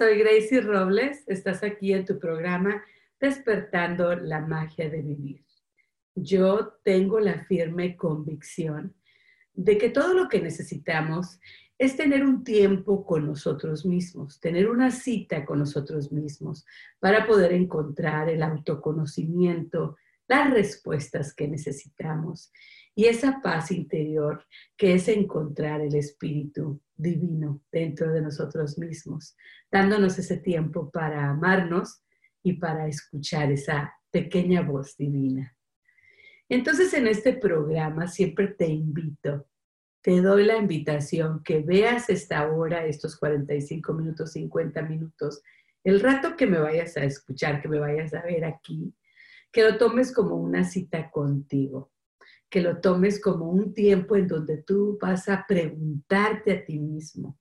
Soy Gracie Robles. Estás aquí en tu programa Despertando la magia de vivir. Yo tengo la firme convicción de que todo lo que necesitamos es tener un tiempo con nosotros mismos, tener una cita con nosotros mismos para poder encontrar el autoconocimiento, las respuestas que necesitamos y esa paz interior que es encontrar el espíritu divino dentro de nosotros mismos, dándonos ese tiempo para amarnos y para escuchar esa pequeña voz divina. Entonces en este programa siempre te invito, te doy la invitación que veas esta hora, estos 45 minutos, 50 minutos, el rato que me vayas a escuchar, que me vayas a ver aquí, que lo tomes como una cita contigo que lo tomes como un tiempo en donde tú vas a preguntarte a ti mismo,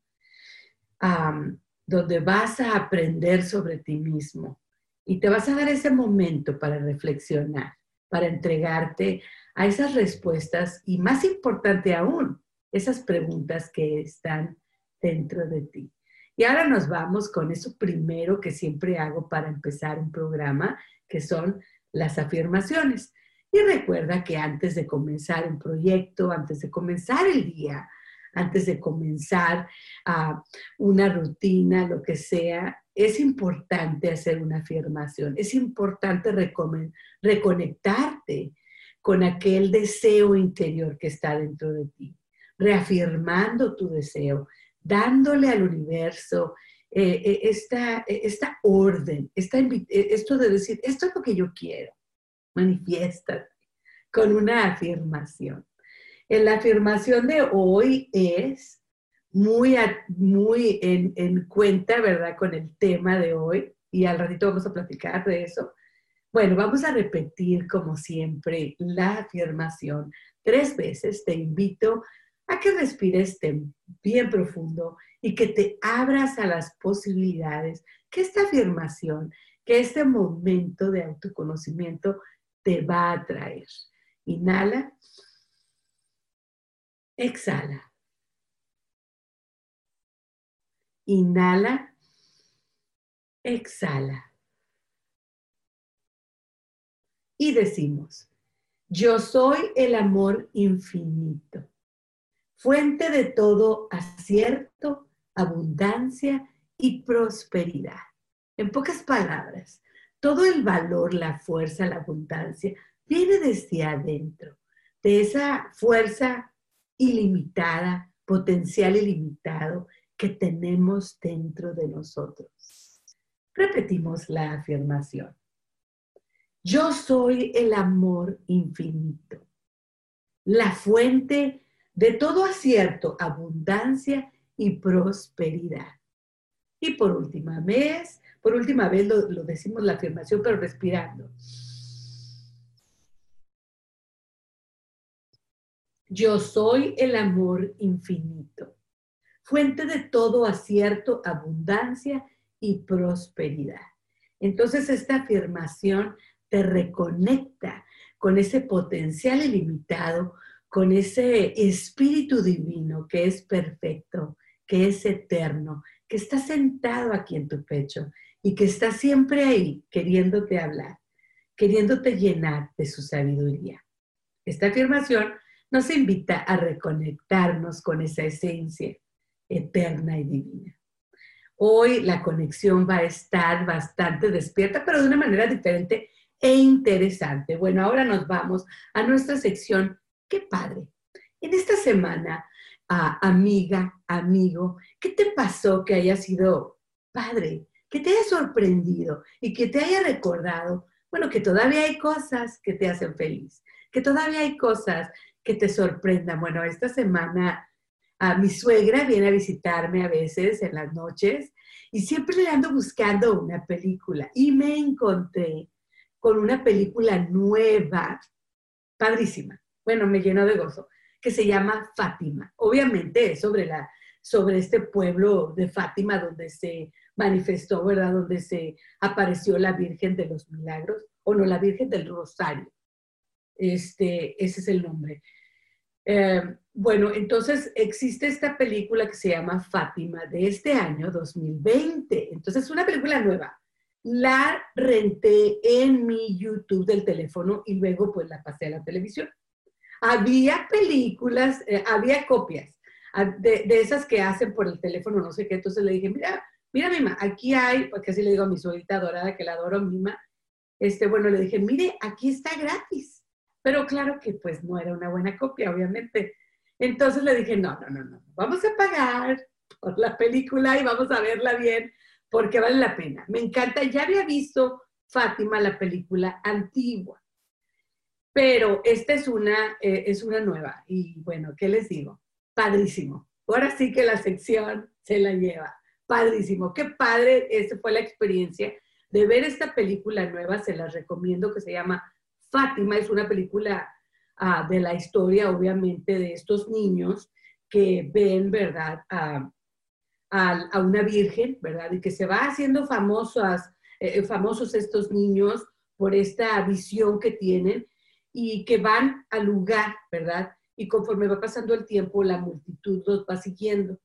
donde vas a aprender sobre ti mismo y te vas a dar ese momento para reflexionar, para entregarte a esas respuestas y más importante aún, esas preguntas que están dentro de ti. Y ahora nos vamos con eso primero que siempre hago para empezar un programa, que son las afirmaciones. Y recuerda que antes de comenzar un proyecto, antes de comenzar el día, antes de comenzar ah, una rutina, lo que sea, es importante hacer una afirmación, es importante reconectarte con aquel deseo interior que está dentro de ti, reafirmando tu deseo, dándole al universo eh, eh, esta, esta, orden, esta, esto de decir, esto es lo que yo quiero manifiéstate con una afirmación. La afirmación de hoy es muy, muy en, en, cuenta, ¿verdad? Con el tema de hoy y al ratito vamos a platicar de eso. Bueno, vamos a repetir como siempre la afirmación tres veces. Te invito a que respires bien profundo y que te abras a las posibilidades que esta afirmación, que este momento de autoconocimiento te va a traer. Inhala. Exhala. Inhala. Exhala. Y decimos, yo soy el amor infinito, fuente de todo acierto, abundancia y prosperidad. En pocas palabras, todo el valor, la fuerza, la abundancia viene desde adentro, de esa fuerza ilimitada, potencial ilimitado que tenemos dentro de nosotros. Repetimos la afirmación. Yo soy el amor infinito, la fuente de todo acierto, abundancia y prosperidad. Y por última vez, por última vez lo, decimos la afirmación, pero respirando. Yo soy el amor infinito, fuente de todo acierto, abundancia y prosperidad. Entonces esta afirmación te reconecta con ese potencial ilimitado, con ese espíritu divino que es perfecto, que es eterno, que está sentado aquí en tu pecho y que está siempre ahí queriéndote hablar, queriéndote llenar de su sabiduría. Esta afirmación nos invita a reconectarnos con esa esencia eterna y divina. Hoy la conexión va a estar bastante despierta, pero de una manera diferente e interesante. Bueno, ahora nos vamos a nuestra sección, qué padre. En esta semana, amiga, amigo, ¿qué te pasó que haya sido padre? Que te haya sorprendido y que te haya recordado, bueno, que todavía hay cosas que te hacen feliz, que todavía hay cosas que te sorprendan. Bueno, esta semana a mi suegra viene a visitarme a veces en las noches y siempre le ando buscando una película y me encontré con una película nueva, padrísima. Bueno, me llenó de gozo, que se llama Fátima. Obviamente es sobre, la, sobre este pueblo de Fátima donde se manifestó, ¿verdad? Donde se apareció la Virgen de los Milagros, o no, la Virgen del Rosario. Este, ese es el nombre. Eh, bueno, entonces existe esta película que se llama Fátima de este año 2020. Entonces es una película nueva. La renté en mi YouTube del teléfono y luego pues la pasé a la televisión. Había películas, eh, había copias ah, de, de, esas que hacen por el teléfono, no sé qué. Entonces le dije, mira, mira, Mima, aquí hay, porque así le digo a mi suegrita dorada que la adoro, Mima. Este, bueno, le dije, mire, aquí está gratis pero claro que pues no era una buena copia, obviamente. Entonces le dije, no, no, no, no, vamos a pagar por la película y vamos a verla bien porque vale la pena. Me encanta, ya había visto Fátima, la película antigua, pero esta es una, eh, es una nueva y bueno, ¿qué les digo? Padrísimo. Ahora sí que la sección se la lleva. Padrísimo. Qué padre, esta fue la experiencia de ver esta película nueva, se las recomiendo, que se llama Fátima es una película ah, de la historia, obviamente, de estos niños que ven, ¿verdad?, a, una virgen, ¿verdad? Y que se va haciendo famosas, eh, famosos estos niños por esta visión que tienen y que van al lugar, ¿verdad? Y conforme va pasando el tiempo, la multitud los va siguiendo.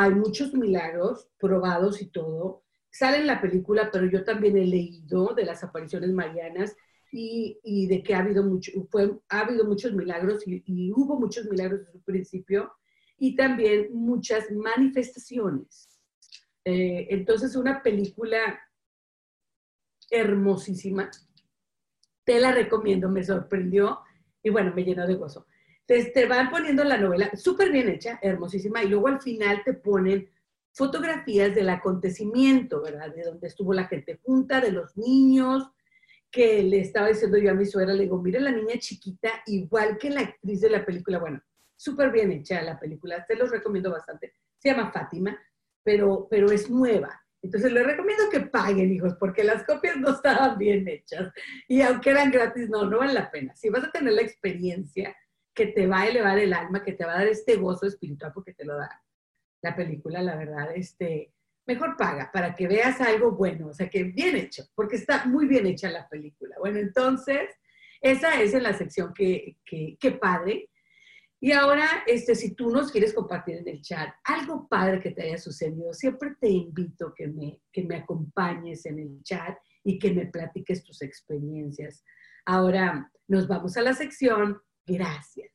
Hay muchos milagros probados y todo. Sale en la película, pero yo también he leído de las apariciones marianas y, de que ha habido, muchos milagros y, hubo muchos milagros desde su principio y también muchas manifestaciones. Eh, entonces, una película hermosísima. Te la recomiendo, me sorprendió y bueno, me llenó de gozo. Te, van poniendo la novela súper bien hecha, hermosísima, y luego al final te ponen fotografías del acontecimiento, ¿verdad? De donde estuvo la gente junta, de los niños, que le estaba diciendo yo a mi suegra, le digo, mire la niña chiquita, igual que la actriz de la película, bueno, súper bien hecha la película, te los recomiendo bastante, se llama Fátima, pero, pero es nueva. Entonces les recomiendo que paguen, hijos, porque las copias no estaban bien hechas. Y aunque eran gratis, no, no vale la pena. Si vas a tener la experiencia que te va a elevar el alma, que te va a dar este gozo espiritual, porque te lo da la película, la verdad, este, mejor paga para que veas algo bueno, o sea, que bien hecho, porque está muy bien hecha la película. Bueno, entonces, esa es la sección que, que, padre. Y ahora, este, si tú nos quieres compartir en el chat algo padre que te haya sucedido, siempre te invito que me, que me acompañes en el chat y que me platiques tus experiencias. Ahora nos vamos a la sección Gracias.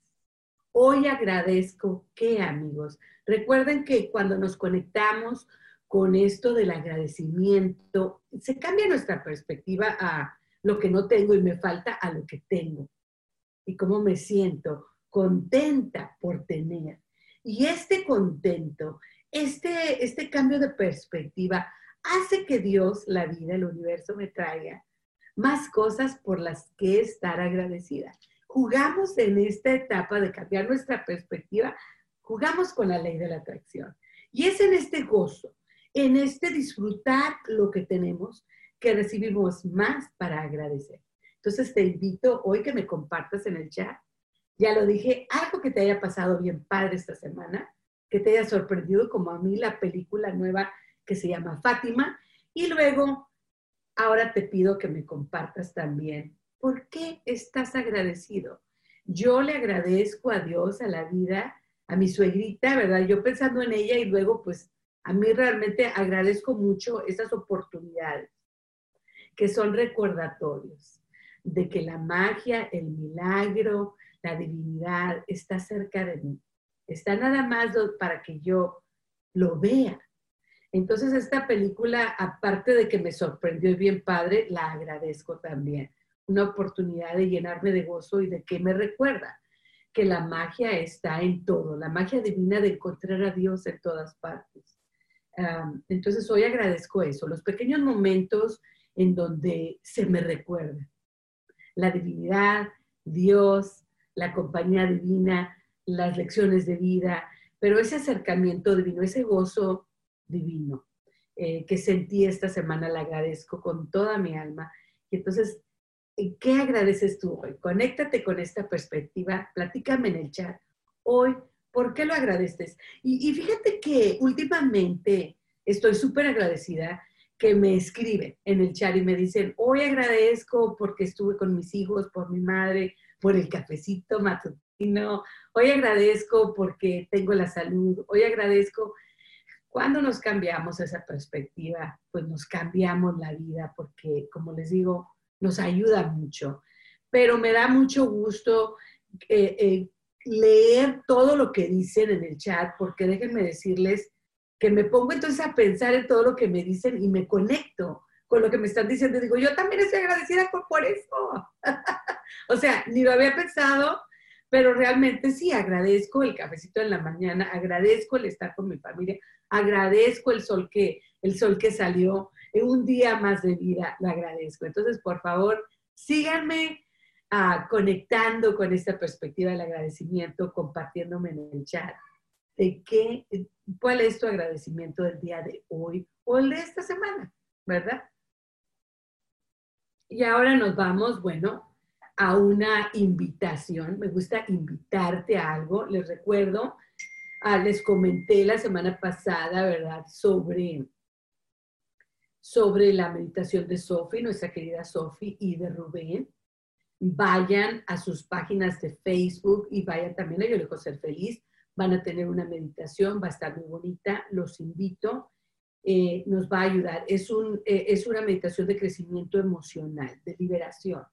Hoy agradezco que, amigos, recuerden que cuando nos conectamos con esto del agradecimiento, se cambia nuestra perspectiva a lo que no tengo y me falta a lo que tengo. Y cómo me siento contenta por tener. Y este contento, este, este cambio de perspectiva hace que Dios, la vida, el universo me traiga más cosas por las que estar agradecida. Jugamos en esta etapa de cambiar nuestra perspectiva, jugamos con la ley de la atracción. Y es en este gozo, en este disfrutar lo que tenemos, que recibimos más para agradecer. Entonces te invito hoy que me compartas en el chat. Ya lo dije, algo que te haya pasado bien padre esta semana, que te haya sorprendido como a mí la película nueva que se llama Fátima. Y luego, ahora te pido que me compartas también por qué estás agradecido. Yo le agradezco a Dios, a la vida, a mi suegrita, ¿verdad? Yo pensando en ella y luego pues a mí realmente agradezco mucho esas oportunidades que son recordatorios de que la magia, el milagro, la divinidad está cerca de mí. Está nada más para que yo lo vea. Entonces esta película, aparte de que me sorprendió y bien padre, la agradezco también, una oportunidad de llenarme de gozo y de que me recuerda que la magia está en todo, la magia divina de encontrar a Dios en todas partes. entonces hoy agradezco eso, los pequeños momentos en donde se me recuerda la divinidad, Dios, la compañía divina, las lecciones de vida, pero ese acercamiento divino, ese gozo divino eh, que sentí esta semana, le agradezco con toda mi alma. Y entonces, ¿qué agradeces tú hoy? Conéctate con esta perspectiva, platícame en el chat. Hoy, ¿por qué lo agradeces? Y, y fíjate que últimamente estoy súper agradecida que me escriben en el chat y me dicen, hoy agradezco porque estuve con mis hijos, por mi madre, por el cafecito matutino, hoy agradezco porque tengo la salud, hoy agradezco. Cuando nos cambiamos esa perspectiva, pues nos cambiamos la vida porque, como les digo, nos ayuda mucho. Pero me da mucho gusto eh, eh, leer todo lo que dicen en el chat, porque déjenme decirles que me pongo entonces a pensar en todo lo que me dicen y me conecto con lo que me están diciendo. Digo, yo también estoy agradecida por, por eso. o sea, ni lo había pensado, pero realmente sí, agradezco el cafecito en la mañana, agradezco el estar con mi familia, agradezco el sol que, el sol que salió, en un día más de vida, lo agradezco. Entonces, por favor, síganme ah, conectando con esta perspectiva del agradecimiento, compartiéndome en el chat de qué, cuál es tu agradecimiento del día de hoy o el de esta semana, ¿verdad? Y ahora nos vamos, bueno, a una invitación. Me gusta invitarte a algo. Les recuerdo, ah, les comenté la semana pasada, ¿verdad? Sobre, sobre la meditación de Sofi, nuestra querida Sofi y de Rubén. Vayan a sus páginas de Facebook y vayan también a Yo Dejo Ser Feliz van a tener una meditación, va a estar muy bonita, los invito, eh, nos va a ayudar. Es, un, eh, es una meditación de crecimiento emocional, de liberación.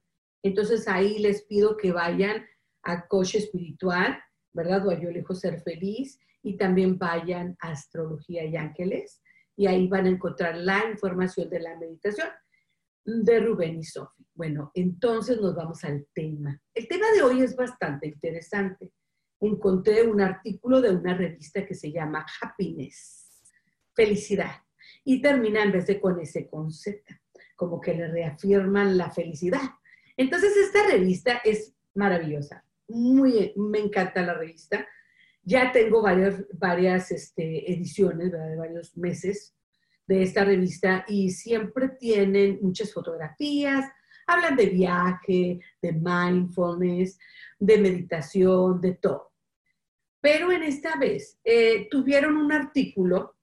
Entonces ahí les pido que vayan a Coche Espiritual, ¿verdad? O a Yo Lejos Ser Feliz, y también vayan a Astrología y Ángeles, y ahí van a encontrar la información de la meditación de Rubén y Sofi. Bueno, entonces nos vamos al tema. El tema de hoy es bastante interesante encontré un artículo de una revista que se llama Happiness, felicidad, y termina en vez de con ese concepto, como que le reafirman la felicidad. Entonces esta revista es maravillosa, muy, me encanta la revista. Ya tengo varias, varias este, ediciones, de varios meses de esta revista y siempre tienen muchas fotografías, hablan de viaje, de mindfulness, de meditación, de todo. Pero en esta vez eh, tuvieron un artículo,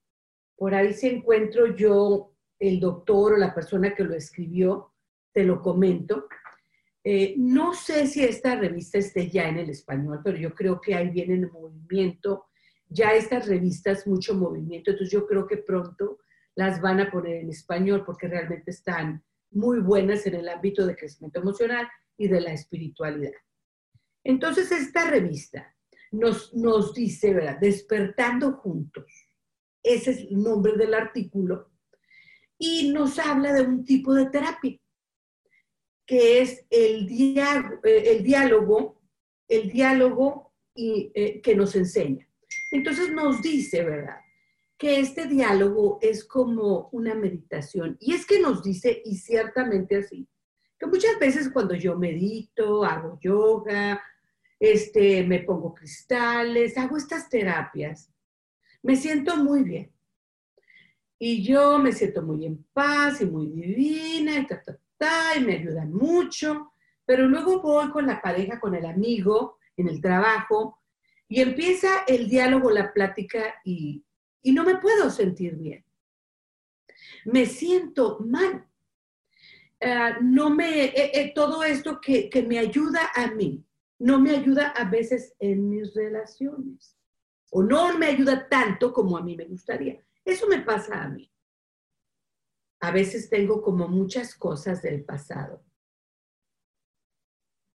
por ahí si encuentro yo el doctor o la persona que lo escribió, te lo comento. Eh, no sé si esta revista esté ya en el español, pero yo creo que ahí viene el movimiento, ya estas revistas, mucho movimiento, entonces yo creo que pronto las van a poner en español porque realmente están muy buenas en el ámbito de crecimiento emocional y de la espiritualidad. Entonces, esta revista nos, nos dice, ¿verdad? Despertando juntos. Ese es el nombre del artículo. Y nos habla de un tipo de terapia, que es el, diálogo, eh, el diálogo, el diálogo y, eh, que nos enseña. Entonces nos dice, ¿verdad? Que este diálogo es como una meditación. Y es que nos dice, y ciertamente así, que muchas veces cuando yo medito, hago yoga, este, me pongo cristales, hago estas terapias, me siento muy bien. Y yo me siento muy en paz y muy divina y, ta, y me ayudan mucho, pero luego voy con la pareja, con el amigo, en el trabajo, y empieza el diálogo, la plática y, no me puedo sentir bien. Me siento mal. Ah, no me, eh, eh, todo esto que, que me ayuda a mí, no me ayuda a veces en mis relaciones o no me ayuda tanto como a mí me gustaría. Eso me pasa a mí. A veces tengo como muchas cosas del pasado.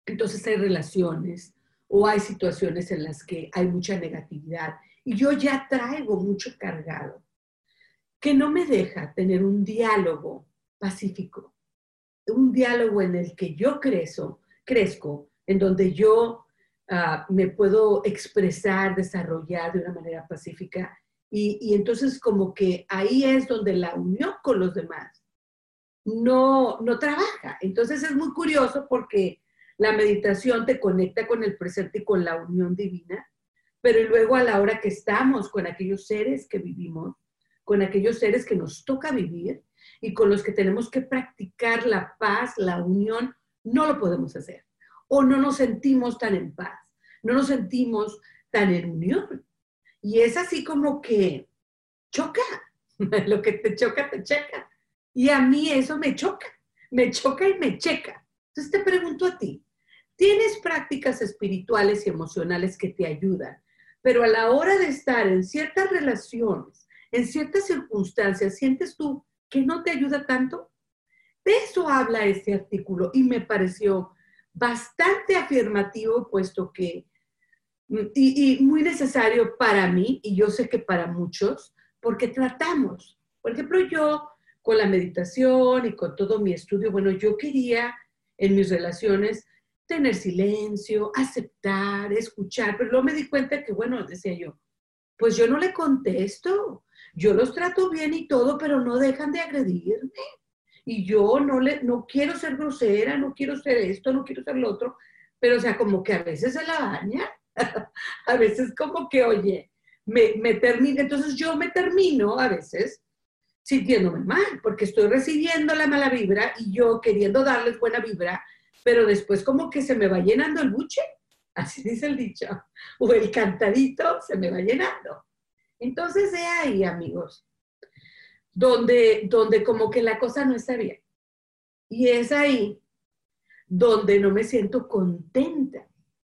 Entonces hay relaciones o hay situaciones en las que hay mucha negatividad y yo ya traigo mucho cargado que no me deja tener un diálogo pacífico un diálogo en el que yo crezco, crezco en donde yo ah, me puedo expresar, desarrollar de una manera pacífica. Y, entonces como que ahí es donde la unión con los demás no, no trabaja. Entonces es muy curioso porque la meditación te conecta con el presente y con la unión divina, pero luego a la hora que estamos con aquellos seres que vivimos, con aquellos seres que nos toca vivir y con los que tenemos que practicar la paz, la unión, no lo podemos hacer. O no nos sentimos tan en paz, no nos sentimos tan en unión. Y es así como que choca, lo que te choca, te checa. Y a mí eso me choca, me choca y me checa. Entonces te pregunto a ti, ¿tienes prácticas espirituales y emocionales que te ayudan? Pero a la hora de estar en ciertas relaciones, en ciertas circunstancias, ¿sientes tú que no te ayuda tanto? De eso habla este artículo y me pareció bastante afirmativo, puesto que, y, y, muy necesario para mí, y yo sé que para muchos, porque tratamos. Por ejemplo, yo con la meditación y con todo mi estudio, bueno, yo quería en mis relaciones tener silencio, aceptar, escuchar, pero luego me di cuenta que, bueno, decía yo, pues yo no le contesto, yo los trato bien y todo, pero no dejan de agredirme. Y yo no, le, no quiero ser grosera, no quiero ser esto, no quiero ser lo otro, pero o sea, como que a veces se la baña, a veces como que, oye, me, me termina, entonces yo me termino a veces sintiéndome mal, porque estoy recibiendo la mala vibra y yo queriendo darles buena vibra, pero después como que se me va llenando el buche, así dice el dicho, o el cantadito se me va llenando. Entonces, de ahí, amigos, donde, donde como que la cosa no está bien. Y es ahí donde no me siento contenta,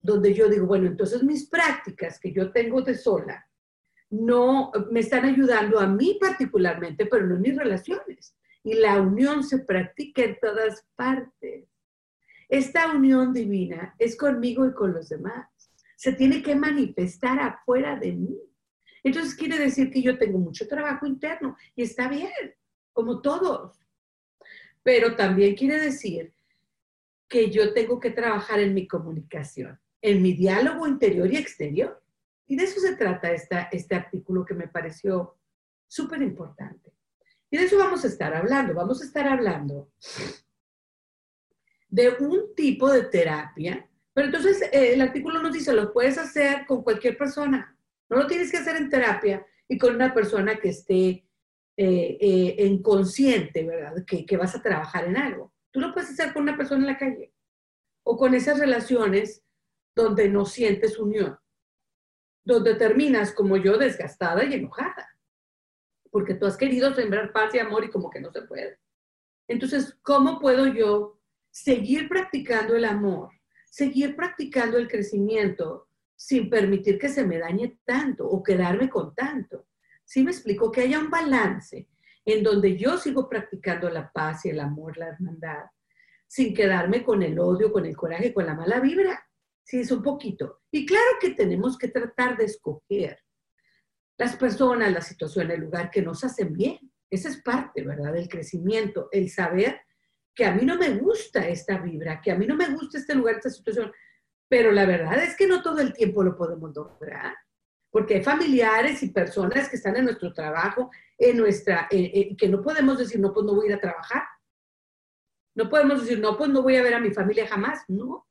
donde yo digo, bueno, entonces mis prácticas que yo tengo de sola, no me están ayudando a mí particularmente, pero no en mis relaciones. Y la unión se practica en todas partes. Esta unión divina es conmigo y con los demás. Se tiene que manifestar afuera de mí. Entonces quiere decir que yo tengo mucho trabajo interno y está bien, como todos. Pero también quiere decir que yo tengo que trabajar en mi comunicación, en mi diálogo interior y exterior. Y de eso se trata esta, este artículo que me pareció súper importante. Y de eso vamos a estar hablando. Vamos a estar hablando de un tipo de terapia, pero entonces eh, el artículo nos dice, lo puedes hacer con cualquier persona. No lo tienes que hacer en terapia y con una persona que esté eh, eh, inconsciente, ¿verdad? Que, que vas a trabajar en algo. Tú lo puedes hacer con una persona en la calle o con esas relaciones donde no sientes unión donde terminas como yo desgastada y enojada, porque tú has querido sembrar paz y amor y como que no se puede. Entonces, ¿cómo puedo yo seguir practicando el amor, seguir practicando el crecimiento sin permitir que se me dañe tanto o quedarme con tanto? Sí me explico que haya un balance en donde yo sigo practicando la paz y el amor, la hermandad, sin quedarme con el odio, con el coraje, con la mala vibra. Sí, es un poquito. Y claro que tenemos que tratar de escoger las personas, la situación, el lugar que nos hacen bien. Esa es parte, ¿verdad?, del crecimiento, el saber que a mí no me gusta esta vibra, que a mí no me gusta este lugar, esta situación, pero la verdad es que no todo el tiempo lo podemos lograr, porque hay familiares y personas que están en nuestro trabajo, en nuestra, que no podemos decir, no, pues no voy a ir a trabajar. No podemos decir, no, pues no voy a ver a mi familia jamás. No,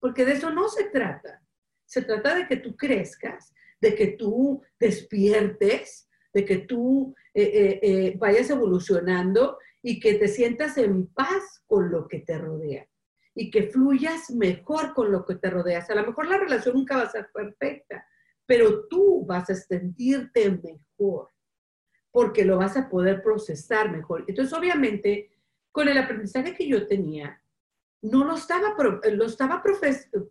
porque de eso no se trata. Se trata de que tú crezcas, de que tú despiertes, de que tú eh, eh, eh, vayas evolucionando y que te sientas en paz con lo que te rodea y que fluyas mejor con lo que te rodea. a lo mejor la relación nunca va a ser perfecta, pero tú vas a sentirte mejor porque lo vas a poder procesar mejor. Entonces, obviamente, con el aprendizaje que yo tenía, no lo estaba, lo estaba,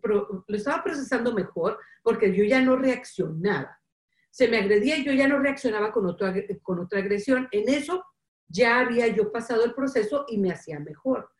lo estaba procesando mejor porque yo ya no reaccionaba. Se me agredía y yo ya no reaccionaba con, otro, con otra agresión. En eso ya había yo pasado el proceso y me hacía mejor.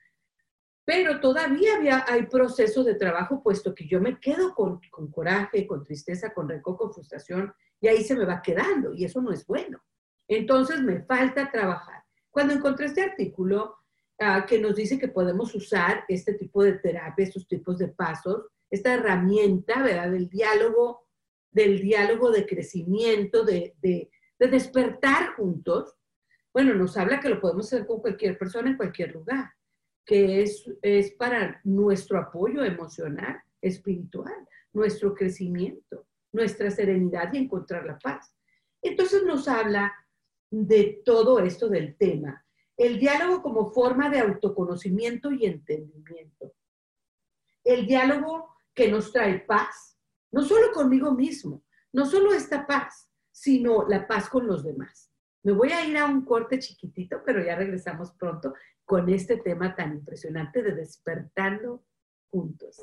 Pero todavía había, hay proceso de trabajo, puesto que yo me quedo con, con coraje, con tristeza, con rencor, con frustración, y ahí se me va quedando, y eso no es bueno. Entonces me falta trabajar. Cuando encontré este artículo, ah, que nos dice que podemos usar este tipo de terapia, estos tipos de pasos, esta herramienta, ¿verdad? Del diálogo, del diálogo de crecimiento, de, de, de despertar juntos. Bueno, nos habla que lo podemos hacer con cualquier persona en cualquier lugar, que es, es para nuestro apoyo emocional, espiritual, nuestro crecimiento, nuestra serenidad y encontrar la paz. Entonces nos habla de todo esto del tema. El diálogo como forma de autoconocimiento y entendimiento. El diálogo que nos trae paz, no solo conmigo mismo, no solo esta paz, sino la paz con los demás. Me voy a ir a un corte chiquitito, pero ya regresamos pronto con este tema tan impresionante de despertando juntos.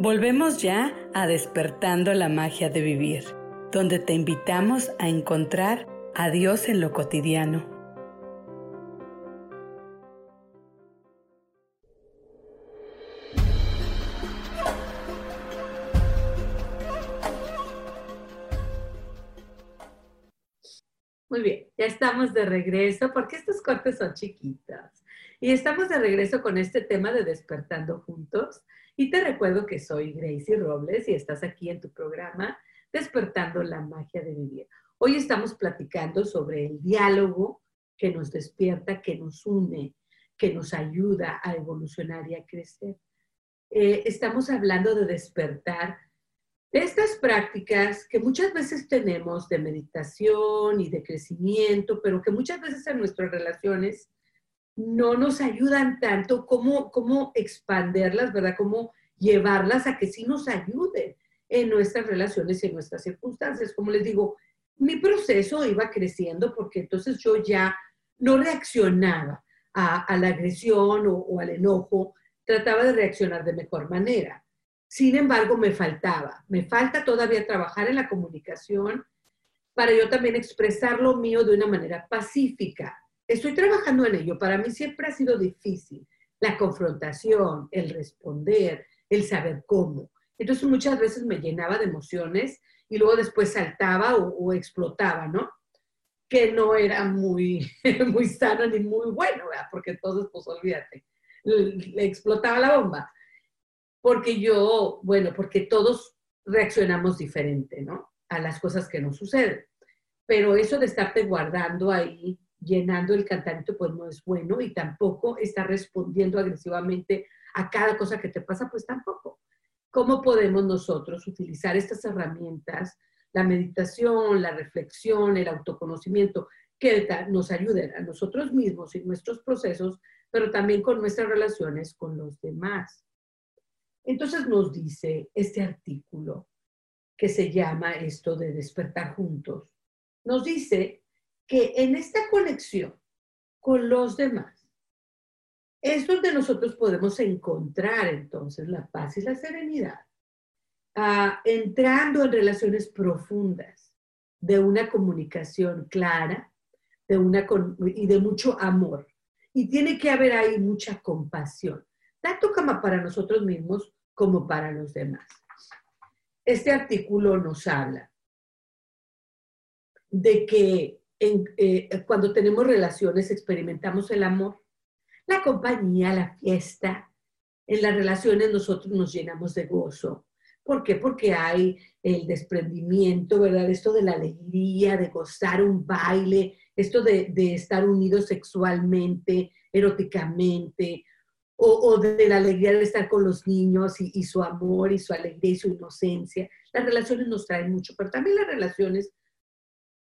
Volvemos ya a despertando la magia de vivir, donde te invitamos a encontrar a Dios en lo cotidiano. Muy bien, ya estamos de regreso porque estos cortes son chiquitos. Y estamos de regreso con este tema de despertando juntos. Y te recuerdo que soy Gracie Robles y estás aquí en tu programa Despertando la magia de vivir. Hoy estamos platicando sobre el diálogo que nos despierta, que nos une, que nos ayuda a evolucionar y a crecer. Eh, estamos hablando de despertar de estas prácticas que muchas veces tenemos de meditación y de crecimiento, pero que muchas veces en nuestras relaciones no nos ayudan tanto, cómo, cómo expanderlas, ¿verdad? Cómo llevarlas a que sí nos ayuden en nuestras relaciones y en nuestras circunstancias. Como les digo, mi proceso iba creciendo porque entonces yo ya no reaccionaba a, la agresión o, o al enojo, trataba de reaccionar de mejor manera. Sin embargo, me faltaba, me falta todavía trabajar en la comunicación para yo también expresar lo mío de una manera pacífica, Estoy trabajando en ello. Para mí siempre ha sido difícil la confrontación, el responder, el saber cómo. Entonces muchas veces me llenaba de emociones y luego después saltaba o, explotaba, ¿no? Que no era muy, muy sano ni muy bueno, ¿verdad? Porque entonces, pues olvídate, le explotaba la bomba. Porque yo, bueno, porque todos reaccionamos diferente, ¿no? A las cosas que nos suceden. Pero eso de estarte guardando ahí llenando el cantante pues no es bueno y tampoco está respondiendo agresivamente a cada cosa que te pasa, pues tampoco. ¿Cómo podemos nosotros utilizar estas herramientas, la meditación, la reflexión, el autoconocimiento, que nos ayuden a nosotros mismos y nuestros procesos, pero también con nuestras relaciones con los demás. Entonces nos dice este artículo que se llama esto de despertar juntos, nos dice que en esta conexión con los demás es donde nosotros podemos encontrar entonces la paz y la serenidad, ah, entrando en relaciones profundas de una comunicación clara de una y de mucho amor. Y tiene que haber ahí mucha compasión, tanto para nosotros mismos como para los demás. Este artículo nos habla de que eh, cuando tenemos relaciones experimentamos el amor, la compañía, la fiesta. En las relaciones nosotros nos llenamos de gozo. ¿Por qué? Porque hay el desprendimiento, ¿verdad? Esto de la alegría, de gozar un baile, esto de, estar unidos sexualmente, eróticamente, o, de la alegría de estar con los niños y, y, su amor y su alegría y su inocencia. Las relaciones nos traen mucho, pero también las relaciones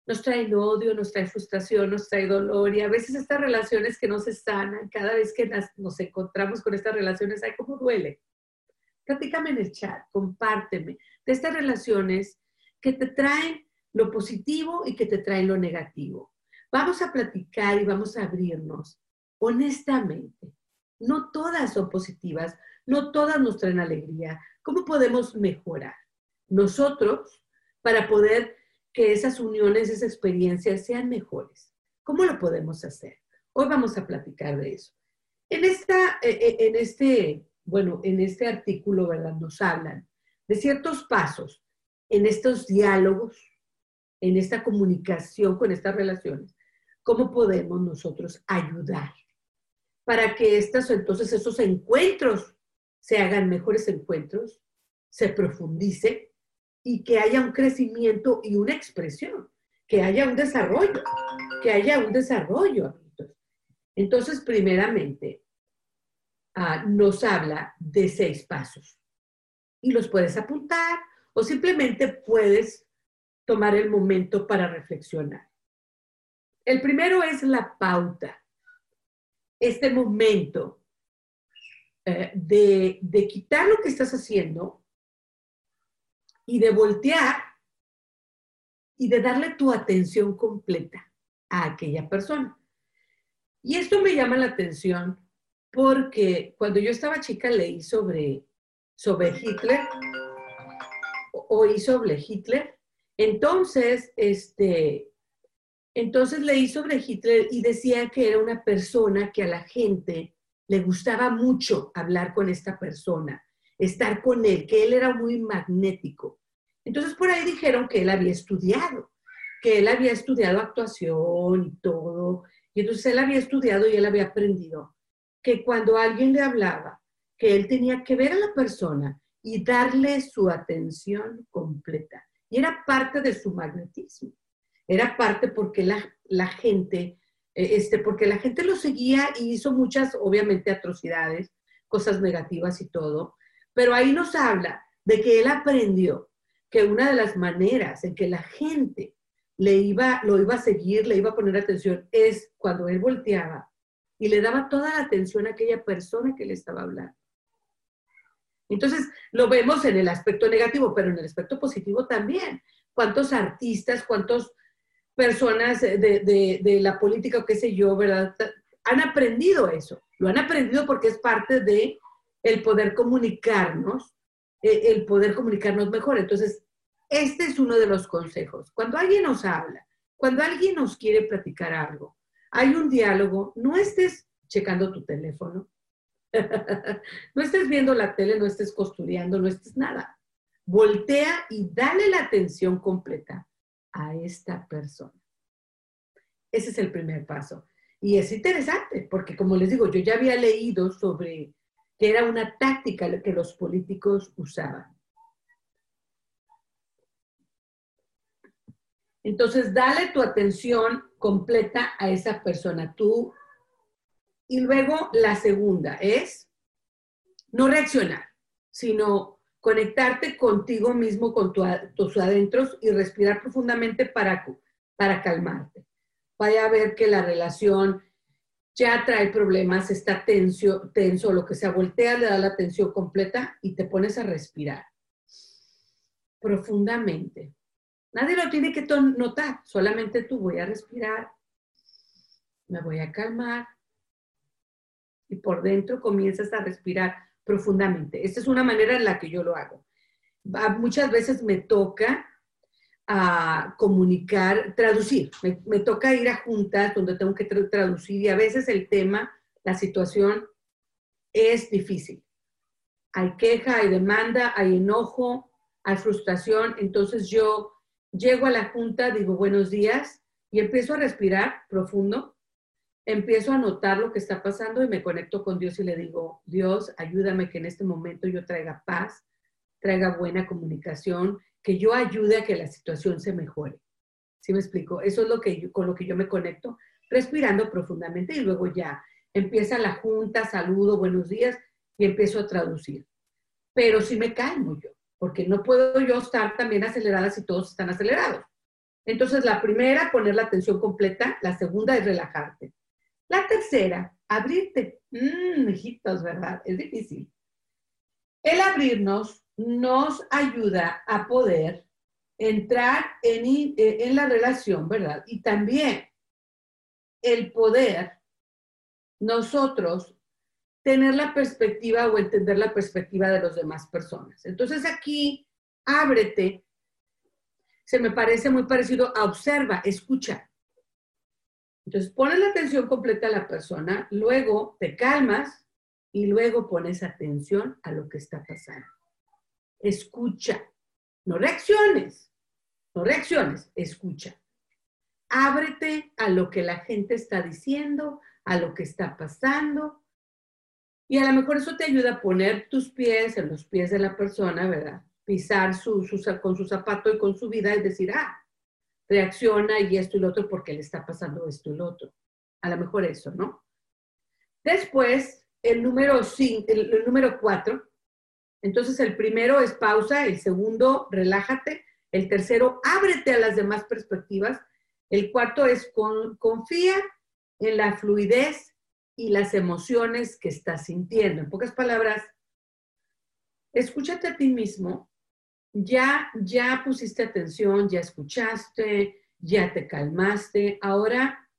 nos traen odio, nos traen frustración, nos traen dolor y a veces estas relaciones que no se sanan, cada vez que nos encontramos con estas relaciones, hay como duele. Platícame en el chat, compárteme de estas relaciones que te traen lo positivo y que te traen lo negativo. Vamos a platicar y vamos a abrirnos honestamente. No todas son positivas, no todas nos traen alegría. ¿Cómo podemos mejorar? Nosotros, para poder que esas uniones, esas experiencias sean mejores. ¿Cómo lo podemos hacer? Hoy vamos a platicar de eso. En, esta, eh, eh, en este, bueno, en este artículo, ¿verdad? Nos hablan de ciertos pasos en estos diálogos, en esta comunicación con estas relaciones. ¿Cómo podemos nosotros ayudar para que estos, entonces, esos encuentros se hagan mejores encuentros, se profundice y que haya un crecimiento y una expresión, que haya un desarrollo, que haya un desarrollo, Entonces, primeramente, ah, nos habla de seis pasos. Y los puedes apuntar o simplemente puedes tomar el momento para reflexionar. El primero es la pauta, este momento eh, de, de quitar lo que estás haciendo y de voltear y de darle tu atención completa a aquella persona. Y esto me llama la atención porque cuando yo estaba chica leí sobre, sobre Hitler, oí sobre Hitler, entonces, este, entonces leí sobre Hitler y decía que era una persona que a la gente le gustaba mucho hablar con esta persona, estar con él, que él era muy magnético. Entonces por ahí dijeron que él había estudiado, que él había estudiado actuación y todo. Y entonces él había estudiado y él había aprendido que cuando alguien le hablaba, que él tenía que ver a la persona y darle su atención completa. Y era parte de su magnetismo. Era parte porque la, gente, eh, este, porque la gente lo seguía y hizo muchas, obviamente, atrocidades, cosas negativas y todo, pero ahí nos habla de que él aprendió que una de las maneras en que la gente le iba, lo iba a seguir, le iba a poner atención, es cuando él volteaba y le daba toda la atención a aquella persona que le estaba hablando. Entonces, lo vemos en el aspecto negativo, pero en el aspecto positivo también. ¿Cuántos artistas, cuántas personas de, de, de la política o qué sé yo, verdad, han aprendido eso? Lo han aprendido porque es parte de el poder comunicarnos, eh, el poder comunicarnos mejor. Entonces, este es uno de los consejos. Cuando alguien nos habla, cuando alguien nos quiere platicar algo, hay un diálogo, no estés checando tu teléfono, no estés viendo la tele, no estés costureando, no estés nada. Voltea y dale la atención completa a esta persona. Ese es el primer paso. Y es interesante, porque como les digo, yo ya había leído sobre que era una táctica que los políticos usaban. Entonces, dale tu atención completa a esa persona, tú. Y luego la segunda es no reaccionar, sino conectarte contigo mismo, con tus adentros y respirar profundamente para, para calmarte. Vaya a ver que la relación ya trae problemas, está tenso, tenso, lo que sea, voltea, le da la atención completa y te pones a respirar profundamente. Nadie lo tiene que notar, solamente tú voy a respirar, me voy a calmar y por dentro comienzas a respirar profundamente. Esta es una manera en la que yo lo hago. Muchas veces me toca a comunicar, traducir. Me, toca ir a juntas donde tengo que traducir y a veces el tema, la situación es difícil. Hay queja, hay demanda, hay enojo, hay frustración. Entonces yo llego a la junta, digo buenos días y empiezo a respirar profundo. Empiezo a notar lo que está pasando y me conecto con Dios y le digo, Dios, ayúdame que en este momento yo traiga paz, traiga buena comunicación, que yo ayude a que la situación se mejore. ¿Sí me explico? Eso es lo que con lo que yo me conecto, respirando profundamente y luego ya empieza la junta, saludo, buenos días y empiezo a traducir. Pero sí me calmo yo, porque no puedo yo estar también acelerada si todos están acelerados. Entonces, la primera, poner la atención completa. La segunda es relajarte. La tercera, abrirte. Mmm, hijitos, ¿verdad? Es difícil. El abrirnos nos ayuda a poder entrar en, en la relación, ¿verdad? Y también el poder nosotros tener la perspectiva o entender la perspectiva de las demás personas. Entonces aquí, ábrete, se me parece muy parecido a observa, escucha. Entonces pones la atención completa a la persona, luego te calmas y luego pones atención a lo que está pasando escucha. No reacciones, no reacciones, escucha. Ábrete a lo que la gente está diciendo, a lo que está pasando. Y a lo mejor eso te ayuda a poner tus pies en los pies de la persona, ¿verdad? Pisar su, con su zapato y con su vida y decir, ah, reacciona y esto y lo otro porque le está pasando esto y lo otro. A lo mejor eso, ¿no? Después, el número, cinco, el número cuatro entonces el primero es pausa, el segundo, relájate, el tercero, ábrete a las demás perspectivas, el cuarto es confía en la fluidez y las emociones que estás sintiendo. En pocas palabras, escúchate a ti mismo, ya, ya pusiste atención, ya escuchaste, ya te calmaste, ahora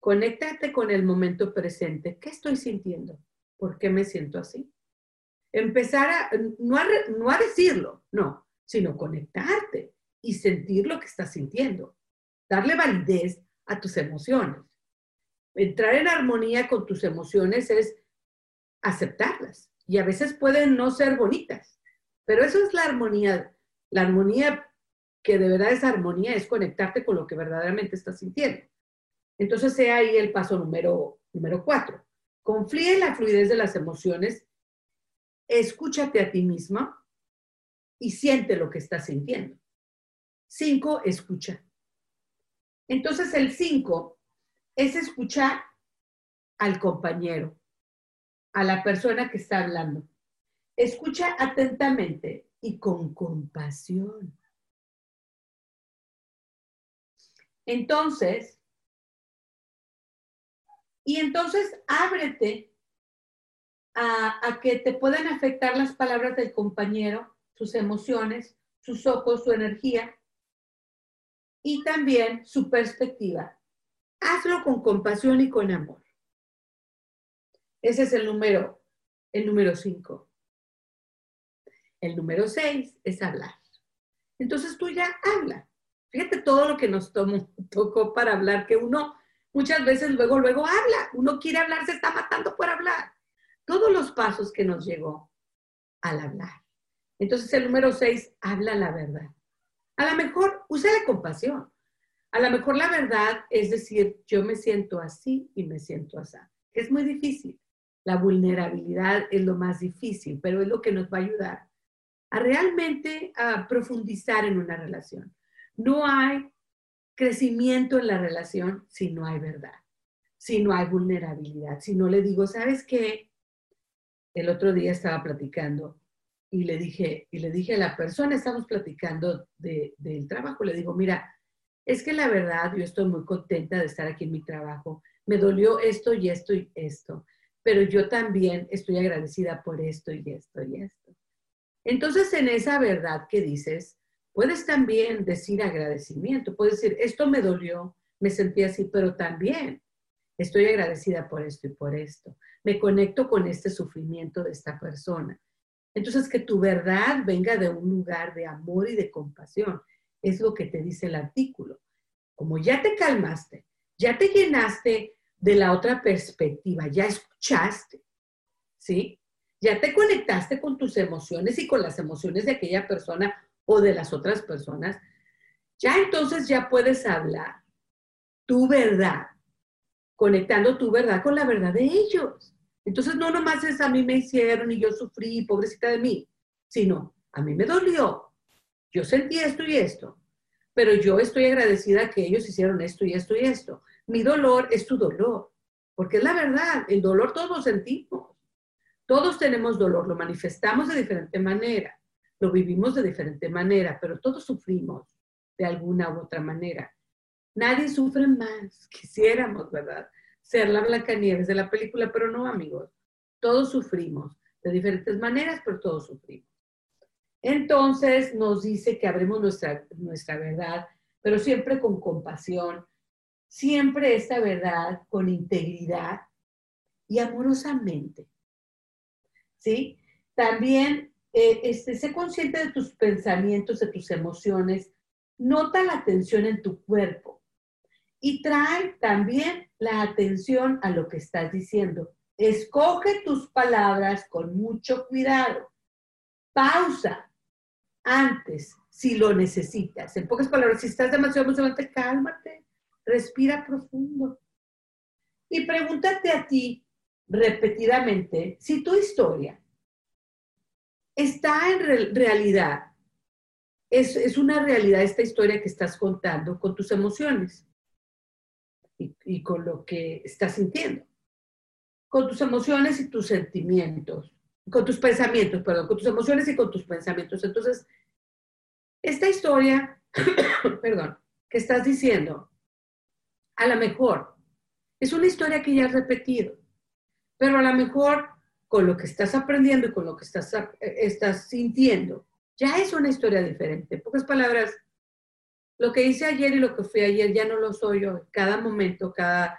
conéctate con el momento presente. ¿Qué estoy sintiendo? ¿Por qué me siento así? Empezar a, no a, no a decirlo, no, sino conectarte y sentir lo que estás sintiendo, darle validez a tus emociones. Entrar en armonía con tus emociones es aceptarlas y a veces pueden no ser bonitas, pero eso es la armonía. La armonía que de verdad es armonía es conectarte con lo que verdaderamente estás sintiendo. Entonces, sea ahí el paso número, número cuatro. Confía en la fluidez de las emociones escúchate a ti mismo y siente lo que estás sintiendo. Cinco, escucha. Entonces el cinco es escuchar al compañero, a la persona que está hablando. Escucha atentamente y con compasión. Entonces, y entonces ábrete a, que te puedan afectar las palabras del compañero, sus emociones, sus ojos, su energía y también su perspectiva. Hazlo con compasión y con amor. Ese es el número, el número cinco. El número seis es hablar. Entonces tú ya habla. Fíjate todo lo que nos tomó, tocó para hablar, que uno muchas veces luego, luego habla. Uno quiere hablar, se está matando por hablar todos los pasos que nos llegó al hablar. Entonces el número seis habla la verdad. A lo mejor usa la compasión. A lo mejor la verdad es decir, yo me siento así y me siento así. Es muy difícil. La vulnerabilidad es lo más difícil, pero es lo que nos va a ayudar a realmente a profundizar en una relación. No hay crecimiento en la relación si no hay verdad, si no hay vulnerabilidad, si no le digo, ¿sabes qué? El otro día estaba platicando y le dije, y le dije a la persona, estamos platicando de, del trabajo, le digo, mira, es que la verdad yo estoy muy contenta de estar aquí en mi trabajo. Me dolió esto y esto y esto, pero yo también estoy agradecida por esto y esto y esto. Entonces, en esa verdad que dices, puedes también decir agradecimiento, puedes decir, esto me dolió, me sentí así, pero también estoy agradecida por esto y por esto. Me conecto con este sufrimiento de esta persona. Entonces, que tu verdad venga de un lugar de amor y de compasión. Es lo que te dice el artículo. Como ya te calmaste, ya te llenaste de la otra perspectiva, ya escuchaste, ¿sí? Ya te conectaste con tus emociones y con las emociones de aquella persona o de las otras personas, ya entonces ya puedes hablar tu verdad, conectando tu verdad con la verdad de ellos. Entonces no nomás es a mí me hicieron y yo sufrí, pobrecita de mí, sino a mí me dolió, yo sentí esto y esto, pero yo estoy agradecida que ellos hicieron esto y esto y esto. Mi dolor es tu dolor, porque es la verdad, el dolor todos lo sentimos. Todos tenemos dolor, lo manifestamos de diferente manera, lo vivimos de diferente manera, pero todos sufrimos de alguna u otra manera. Nadie sufre más. Quisiéramos, ¿verdad? Ser la Blancanieves de la película, pero no, amigos. Todos sufrimos de diferentes maneras, pero todos sufrimos. Entonces nos dice que abrimos nuestra, nuestra verdad, pero siempre con compasión, siempre esta verdad con integridad y amorosamente. ¿Sí? También eh, este, sé consciente de tus pensamientos, de tus emociones, nota la atención en tu cuerpo y trae también la atención a lo que estás diciendo. Escoge tus palabras con mucho cuidado. Pausa antes si lo necesitas. En pocas palabras, si estás demasiado emocionante, cálmate, respira profundo. Y pregúntate a ti repetidamente si tu historia está en realidad, es, es una realidad esta historia que estás contando con tus emociones y, con lo que estás sintiendo, con tus emociones y tus sentimientos, con tus pensamientos, perdón, con tus emociones y con tus pensamientos. Entonces, esta historia, perdón, que estás diciendo, a lo mejor es una historia que ya has repetido, pero a lo mejor con lo que estás aprendiendo y con lo que estás, eh, estás sintiendo, ya es una historia diferente. En pocas palabras, lo que hice ayer y lo que fui ayer ya no lo soy yo. Cada momento, cada,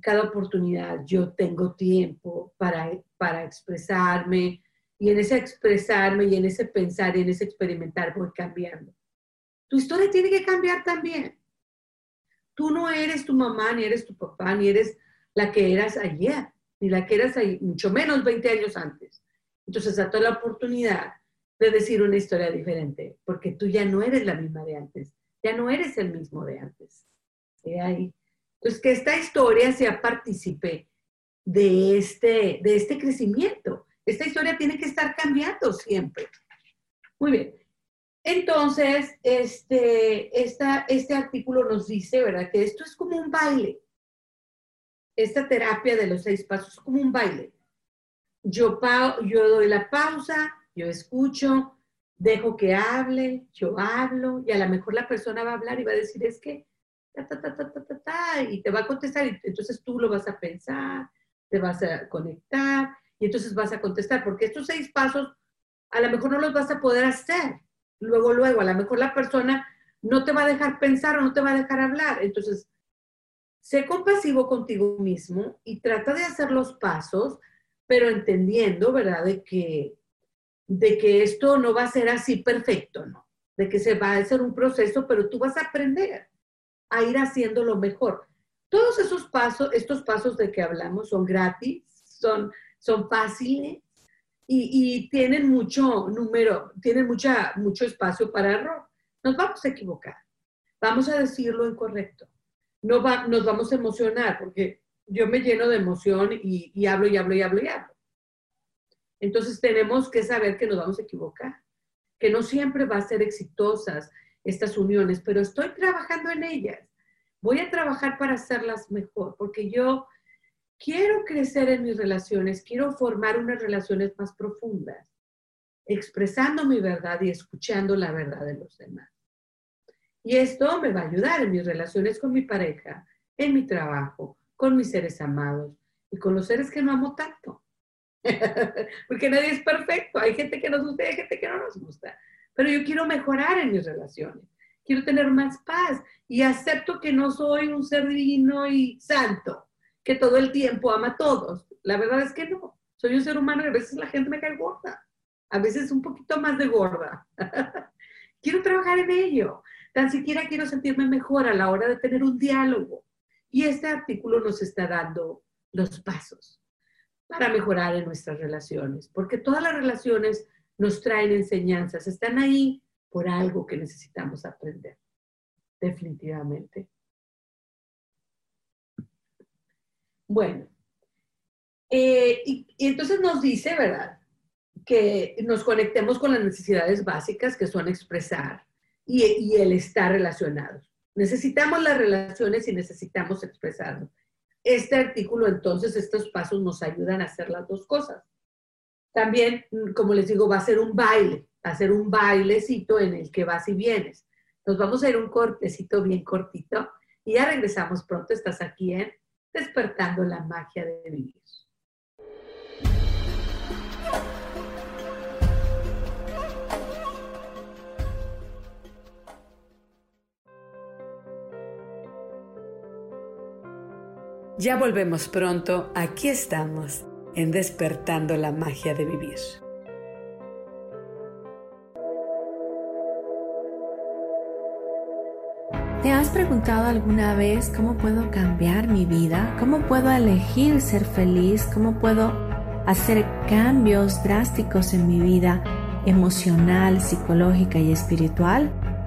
cada oportunidad, yo tengo tiempo para, para expresarme y en ese expresarme y en ese pensar y en ese experimentar voy cambiando. Tu historia tiene que cambiar también. Tú no eres tu mamá, ni eres tu papá, ni eres la que eras ayer, ni la que eras ahí, mucho menos 20 años antes. Entonces, date la oportunidad de decir una historia diferente, porque tú ya no eres la misma de antes ya no eres el mismo de antes. Ahí. Entonces, que esta historia sea partícipe de este, de este crecimiento. Esta historia tiene que estar cambiando siempre. Muy bien. Entonces, este, esta, este artículo nos dice, ¿verdad? Que esto es como un baile. Esta terapia de los seis pasos es como un baile. Yo, yo doy la pausa, yo escucho, dejo que hable, yo hablo, y a lo mejor la persona va a hablar y va a decir, es que, ta, ta, ta, ta, ta, ta, y te va a contestar, y entonces tú lo vas a pensar, te vas a conectar, y entonces vas a contestar, porque estos seis pasos a lo mejor no los vas a poder hacer. Luego, luego, a lo mejor la persona no te va a dejar pensar o no te va a dejar hablar. Entonces, sé compasivo contigo mismo y trata de hacer los pasos, pero entendiendo, ¿verdad?, de que de que esto no va a ser así perfecto, ¿no? De que se va a hacer un proceso, pero tú vas a aprender a ir haciéndolo mejor. Todos esos pasos, estos pasos de que hablamos son gratis, son, son fáciles y, tienen mucho número, tienen mucha, mucho espacio para error. Nos vamos a equivocar, vamos a decirlo incorrecto, no va, nos vamos a emocionar porque yo me lleno de emoción y, y hablo y hablo y hablo y hablo. Entonces tenemos que saber que nos vamos a equivocar, que no siempre va a ser exitosas estas uniones, pero estoy trabajando en ellas. Voy a trabajar para hacerlas mejor, porque yo quiero crecer en mis relaciones, quiero formar unas relaciones más profundas. expresando mi verdad y escuchando la verdad de los demás. Y esto me va a ayudar en mis relaciones con mi pareja, en mi trabajo, con mis seres amados y con los seres que no amo tanto. Porque nadie es perfecto. Hay gente que nos gusta y hay gente que no nos gusta. Pero yo quiero mejorar en mis relaciones. Quiero tener más paz y acepto que no soy un ser divino y santo, que todo el tiempo ama a todos. La verdad es que no. Soy un ser humano y a veces la gente me cae gorda. A veces un poquito más de gorda. quiero trabajar en ello. Tan siquiera quiero sentirme mejor a la hora de tener un diálogo. Y este artículo nos está dando los pasos para mejorar en nuestras relaciones, porque todas las relaciones nos traen enseñanzas, están ahí por algo que necesitamos aprender, definitivamente. Bueno, eh, y, entonces nos dice, ¿verdad? Que nos conectemos con las necesidades básicas que son expresar y, y el estar relacionados. Necesitamos las relaciones y necesitamos expresarnos. Este artículo, entonces, estos pasos nos ayudan a hacer las dos cosas. También, como les digo, va a ser un baile, va a ser un bailecito en el que vas y vienes. Nos vamos a ir un cortecito bien cortito y ya regresamos pronto. Estás aquí en Despertando la magia de vivir. Ya volvemos pronto, aquí estamos, en despertando la magia de vivir. ¿Te has preguntado alguna vez cómo puedo cambiar mi vida? ¿Cómo puedo elegir ser feliz? ¿Cómo puedo hacer cambios drásticos en mi vida emocional, psicológica y espiritual?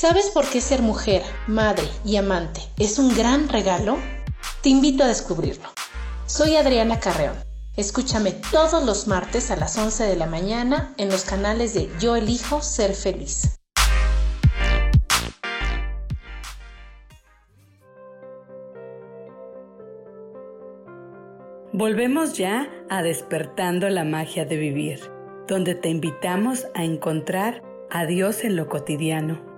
¿Sabes por qué ser mujer, madre y amante es un gran regalo? Te invito a descubrirlo. Soy Adriana Carreón. Escúchame todos los martes a las 11 de la mañana en los canales de Yo elijo ser feliz. Volvemos ya a despertando la magia de vivir, donde te invitamos a encontrar a Dios en lo cotidiano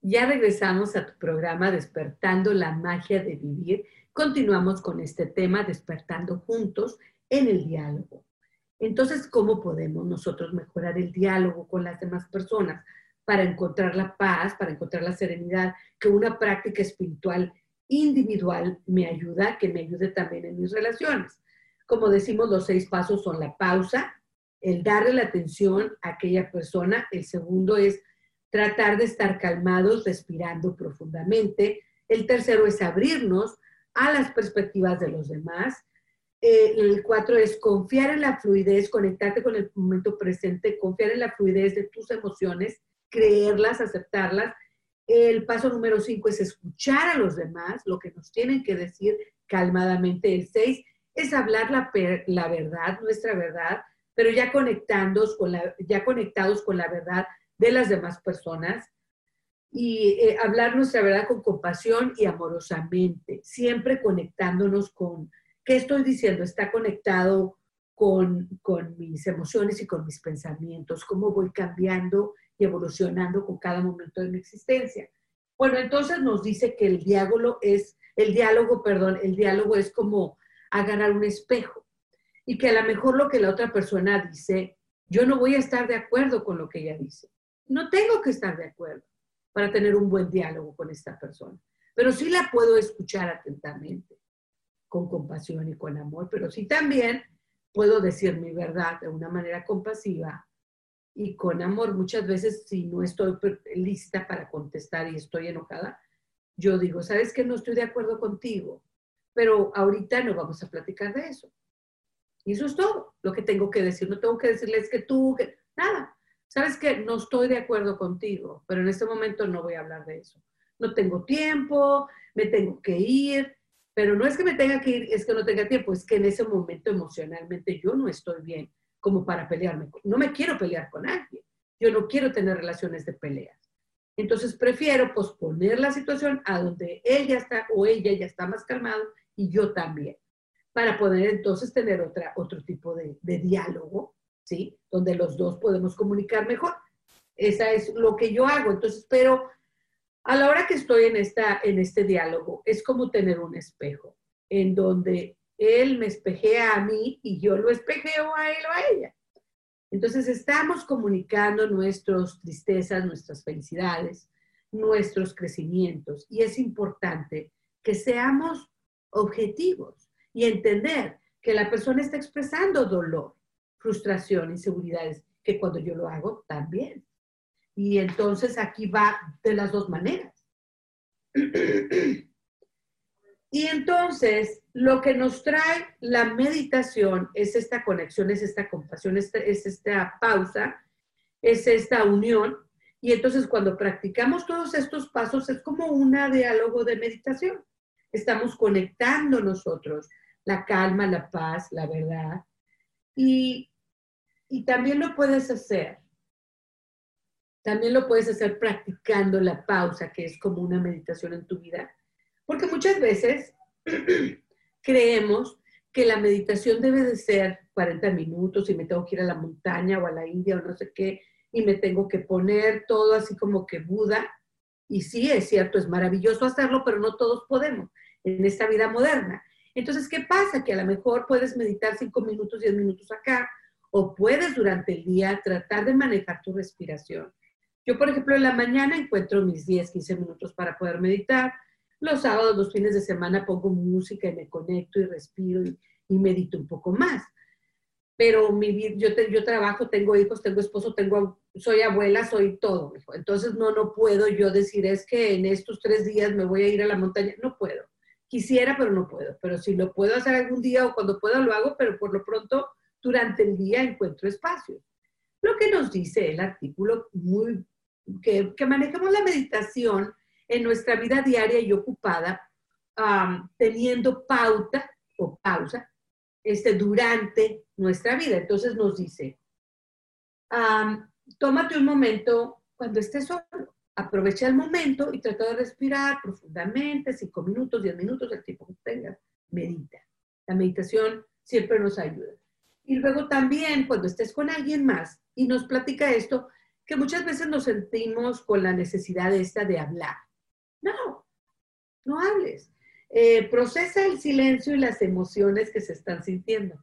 Ya regresamos a tu programa Despertando la magia de vivir. Continuamos con este tema, despertando juntos en el diálogo. Entonces, ¿cómo podemos nosotros mejorar el diálogo con las demás personas para encontrar la paz, para encontrar la serenidad, que una práctica espiritual individual me ayuda, que me ayude también en mis relaciones? Como decimos, los seis pasos son la pausa, el darle la atención a aquella persona, el segundo es tratar de estar calmados, respirando profundamente. El tercero es abrirnos a las perspectivas de los demás. Eh, el cuatro es confiar en la fluidez, conectarte con el momento presente, confiar en la fluidez de tus emociones, creerlas, aceptarlas. El paso número cinco es escuchar a los demás, lo que nos tienen que decir calmadamente. El seis es hablar la, la verdad, nuestra verdad, pero ya, conectándonos con la, ya conectados con la verdad de las demás personas y eh, hablar nuestra verdad con compasión y amorosamente, siempre conectándonos con ¿Qué estoy diciendo? Está conectado con, con mis emociones y con mis pensamientos, cómo voy cambiando y evolucionando con cada momento de mi existencia. Bueno, entonces nos dice que el diálogo es, el diálogo, perdón, el diálogo es como agarrar un espejo y que a lo mejor lo que la otra persona dice, yo no voy a estar de acuerdo con lo que ella dice. No tengo que estar de acuerdo para tener un buen diálogo con esta persona, pero sí la puedo escuchar atentamente, con compasión y con amor, pero sí también puedo decir mi verdad de una manera compasiva y con amor. Muchas veces si no estoy lista para contestar y estoy enojada, yo digo, ¿sabes que No estoy de acuerdo contigo, pero ahorita no vamos a platicar de eso. Y eso es todo lo que tengo que decir. No tengo que decirles que tú, que nada. ¿Sabes que No estoy de acuerdo contigo, pero en este momento no voy a hablar de eso. No tengo tiempo, me tengo que ir, pero no es que me tenga que ir, es que no tenga tiempo, es que en ese momento emocionalmente yo no estoy bien como para pelearme. No me quiero pelear con alguien. Yo no quiero tener relaciones de peleas. Entonces prefiero posponer la situación a donde él ya está o ella ya está más calmado y yo también, para poder entonces tener otra, otro tipo de, de diálogo, ¿sí? Donde los dos podemos comunicar mejor. Esa es lo que yo hago. Entonces, pero a la hora que estoy en, esta, en este diálogo, es como tener un espejo, en donde él me espejea a mí y yo lo espejeo a él o a ella. Entonces estamos comunicando nuestras tristezas, nuestras felicidades, nuestros crecimientos y es importante que seamos objetivos y entender que la persona está expresando dolor, frustración, inseguridades, que cuando yo lo hago también. Y entonces aquí va de las dos maneras. Y entonces, lo que nos trae la meditación es esta conexión, es esta compasión, es esta pausa, es esta unión. Y entonces cuando practicamos todos estos pasos es como un diálogo de meditación. Estamos conectando nosotros la calma, la paz, la verdad. Y, y también lo puedes hacer. También lo puedes hacer practicando la pausa, que es como una meditación en tu vida porque muchas veces creemos que la meditación debe de ser 40 minutos y me tengo que ir a la montaña o a la India o no sé qué y me tengo que poner todo así como que Buda. Y sí, es cierto, es maravilloso hacerlo, pero no todos podemos en esta vida moderna. Entonces, ¿qué pasa? Que a lo mejor puedes meditar 5 minutos, 10 minutos acá, o puedes durante el día tratar de manejar tu respiración. Yo, por ejemplo, en la mañana encuentro mis 10, 15 minutos para poder meditar los sábados, los fines de semana pongo música y me conecto y respiro y, medito un poco más. Pero mi, yo, yo trabajo, tengo hijos, tengo esposo, tengo, soy abuela, soy todo. Entonces no, no puedo yo decir es que en estos tres días me voy a ir a la montaña. No puedo. Quisiera, pero no puedo. Pero si lo puedo hacer algún día o cuando pueda lo hago, pero por lo pronto durante el día encuentro espacio. Lo que nos dice el artículo muy, que, manejamos la meditación en nuestra vida diaria y ocupada, teniendo pauta o pausa este, durante nuestra vida. Entonces nos dice, tómate un momento cuando estés solo, aprovecha el momento y trata de respirar profundamente, cinco minutos, diez minutos, el tiempo que tengas, medita. La meditación siempre nos ayuda. Y luego también cuando estés con alguien más y nos platica esto, que muchas veces nos sentimos con la necesidad esta de hablar. No, no hables. Eh, procesa el silencio y las emociones que se están sintiendo.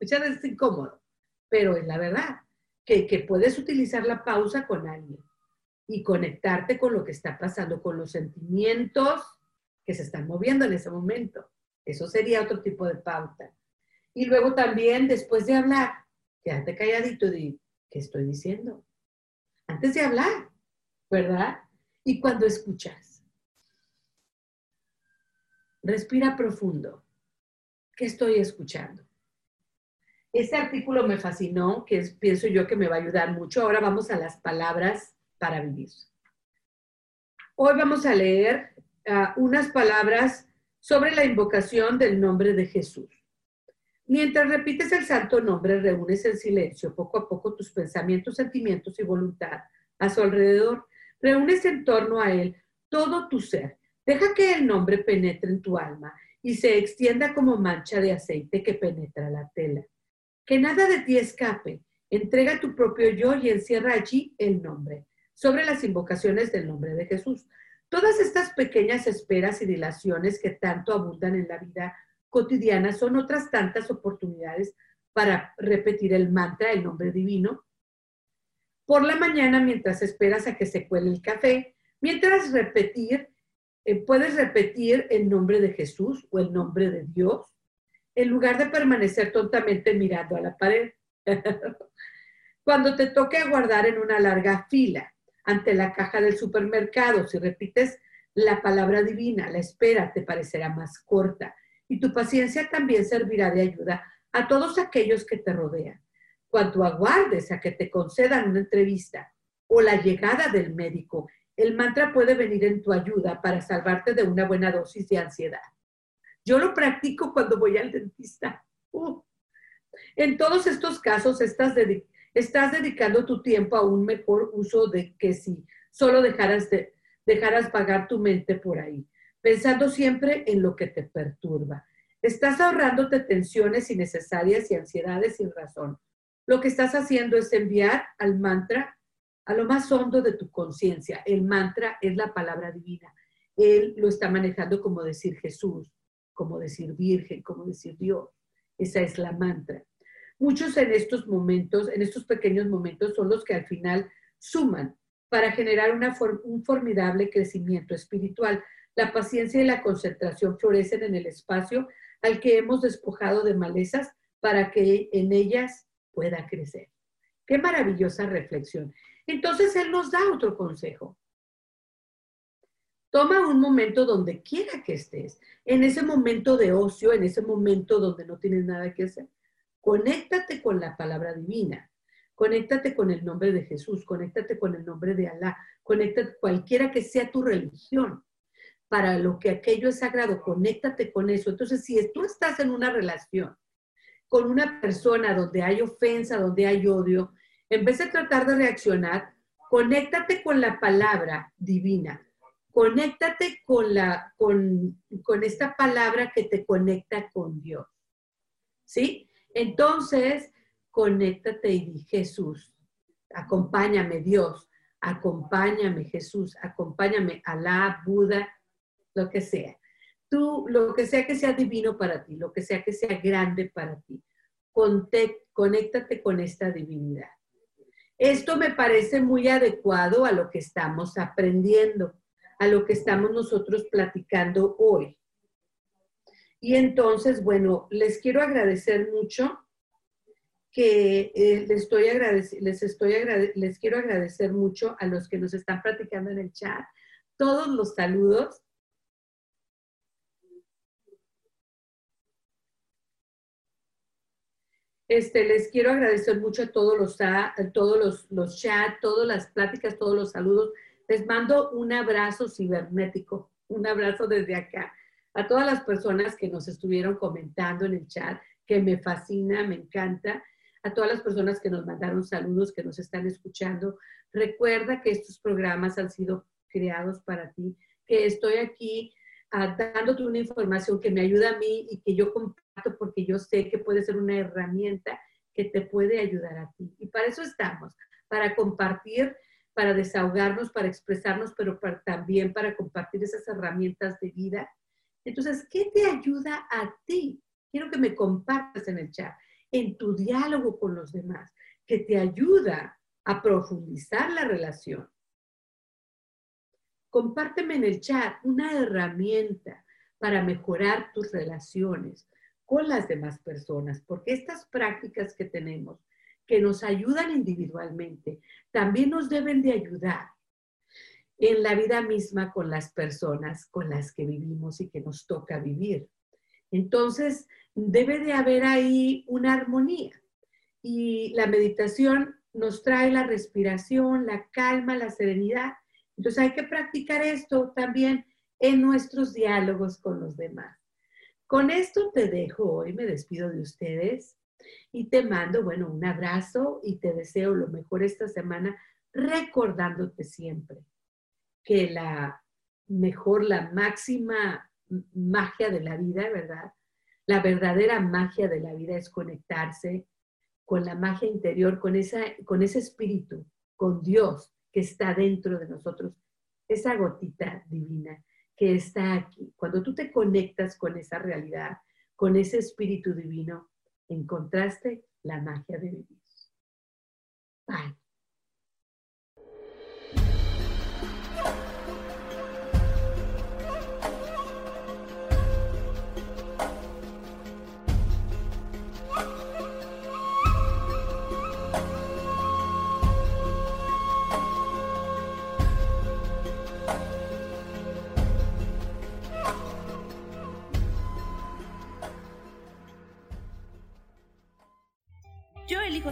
Muchas veces es incómodo, pero es la verdad, que, que puedes utilizar la pausa con alguien y conectarte con lo que está pasando, con los sentimientos que se están moviendo en ese momento. Eso sería otro tipo de pauta. Y luego también, después de hablar, quédate calladito y ¿qué estoy diciendo? Antes de hablar, ¿verdad? Y cuando escuchas, Respira profundo. ¿Qué estoy escuchando? Este artículo me fascinó, que pienso yo que me va a ayudar mucho. Ahora vamos a las palabras para vivir. Hoy vamos a leer ah, unas palabras sobre la invocación del nombre de Jesús. Mientras repites el santo nombre, reúnes en silencio poco a poco tus pensamientos, sentimientos y voluntad a su alrededor. Reúnes en torno a él todo tu ser Deja que el nombre penetre en tu alma y se extienda como mancha de aceite que penetra la tela. Que nada de ti escape. Entrega tu propio yo y encierra allí el nombre. Sobre las invocaciones del nombre de Jesús. Todas estas pequeñas esperas y dilaciones que tanto abundan en la vida cotidiana son otras tantas oportunidades para repetir el mantra, el nombre divino, por la mañana mientras esperas a que se cuele el café, mientras repetir, eh, puedes repetir el nombre de Jesús o el nombre de Dios, en lugar de permanecer tontamente mirando a la pared. Cuando te toque aguardar en una larga fila ante la caja del supermercado, si repites la palabra divina, la espera te parecerá más corta y tu paciencia también servirá de ayuda a todos aquellos que te rodean. Cuando aguardes a que te concedan una entrevista o la llegada del médico, el mantra puede venir en tu ayuda para salvarte de una buena dosis de ansiedad. Yo lo practico cuando voy al dentista. Uh. En todos estos casos estás, dedicando tu tiempo a un mejor uso de que si solo dejaras, de, dejaras pagar tu mente por ahí pensando siempre en lo que te perturba. Estás ahorrándote tensiones innecesarias y ansiedades sin razón. Lo que estás haciendo es enviar al mantra a lo más hondo de tu conciencia. El mantra es la palabra divina. Él lo está manejando como decir Jesús, como decir Virgen, como decir Dios. Esa es la mantra. Muchos en estos momentos, en estos pequeños momentos, son los que al final suman para generar un formidable crecimiento espiritual. La paciencia y la concentración florecen en el espacio al que hemos despojado de malezas para que en ellas pueda crecer. Qué maravillosa reflexión. Entonces Él nos da otro consejo. Toma un momento donde quiera que estés, en ese momento de ocio, en ese momento donde no tienes nada que hacer. Conéctate con la palabra divina, conéctate con el nombre de Jesús, conéctate con el nombre de Alá, conéctate cualquiera que sea tu religión para lo que aquello es sagrado, conéctate con eso. Entonces, si tú estás en una relación con una persona donde hay ofensa, donde hay odio, en vez de tratar de reaccionar, conéctate con la palabra divina. Conéctate con, la, con, con esta palabra que te conecta con Dios. ¿Sí? Entonces, conéctate y di, Jesús, acompáñame Dios, acompáñame Jesús, acompáñame Alá, Buda, lo que sea. Tú, lo que sea que sea divino para ti, lo que sea que sea grande para ti, conéctate con esta divinidad. Esto me parece muy adecuado a lo que estamos aprendiendo, a lo que estamos nosotros platicando hoy. Y entonces, bueno, les quiero agradecer mucho que eh, les, estoy les, estoy les quiero agradecer mucho a los que nos están platicando en el chat, todos los saludos Este, les quiero agradecer mucho a todos los, todos los, los chats, todas las pláticas, todos los saludos. Les mando un abrazo cibernético, un abrazo desde acá. A todas las personas que nos estuvieron comentando en el chat, que me fascina, me encanta. A todas las personas que nos mandaron saludos, que nos están escuchando. Recuerda que estos programas han sido creados para ti, que estoy aquí dándote una información que me ayuda a mí y que yo comparto porque yo sé que puede ser una herramienta que te puede ayudar a ti. Y para eso estamos, para compartir, para desahogarnos, para expresarnos, pero también para compartir esas herramientas de vida. Entonces, ¿qué te ayuda a ti? Quiero que me compartas en el chat, en tu diálogo con los demás, que te ayuda a profundizar la relación Compárteme en el chat una herramienta para mejorar tus relaciones con las demás personas, porque estas prácticas que tenemos, que nos ayudan individualmente, también nos deben de ayudar en la vida misma con las personas con las que vivimos y que nos toca vivir. Entonces, debe de haber ahí una armonía. Y la meditación nos trae la respiración, la calma, la serenidad entonces hay que practicar esto también en nuestros diálogos con los demás. Con esto te dejo hoy, me despido de ustedes y te mando, bueno, un abrazo y te deseo lo mejor esta semana, recordándote siempre que la mejor, la máxima magia de la vida, ¿verdad? La verdadera magia de la vida es conectarse con la magia interior, con, esa, con ese espíritu, con Dios que está dentro de nosotros, esa gotita divina que está aquí. Cuando tú te conectas con esa realidad, con ese espíritu divino, encontraste la magia de vivir. Bye.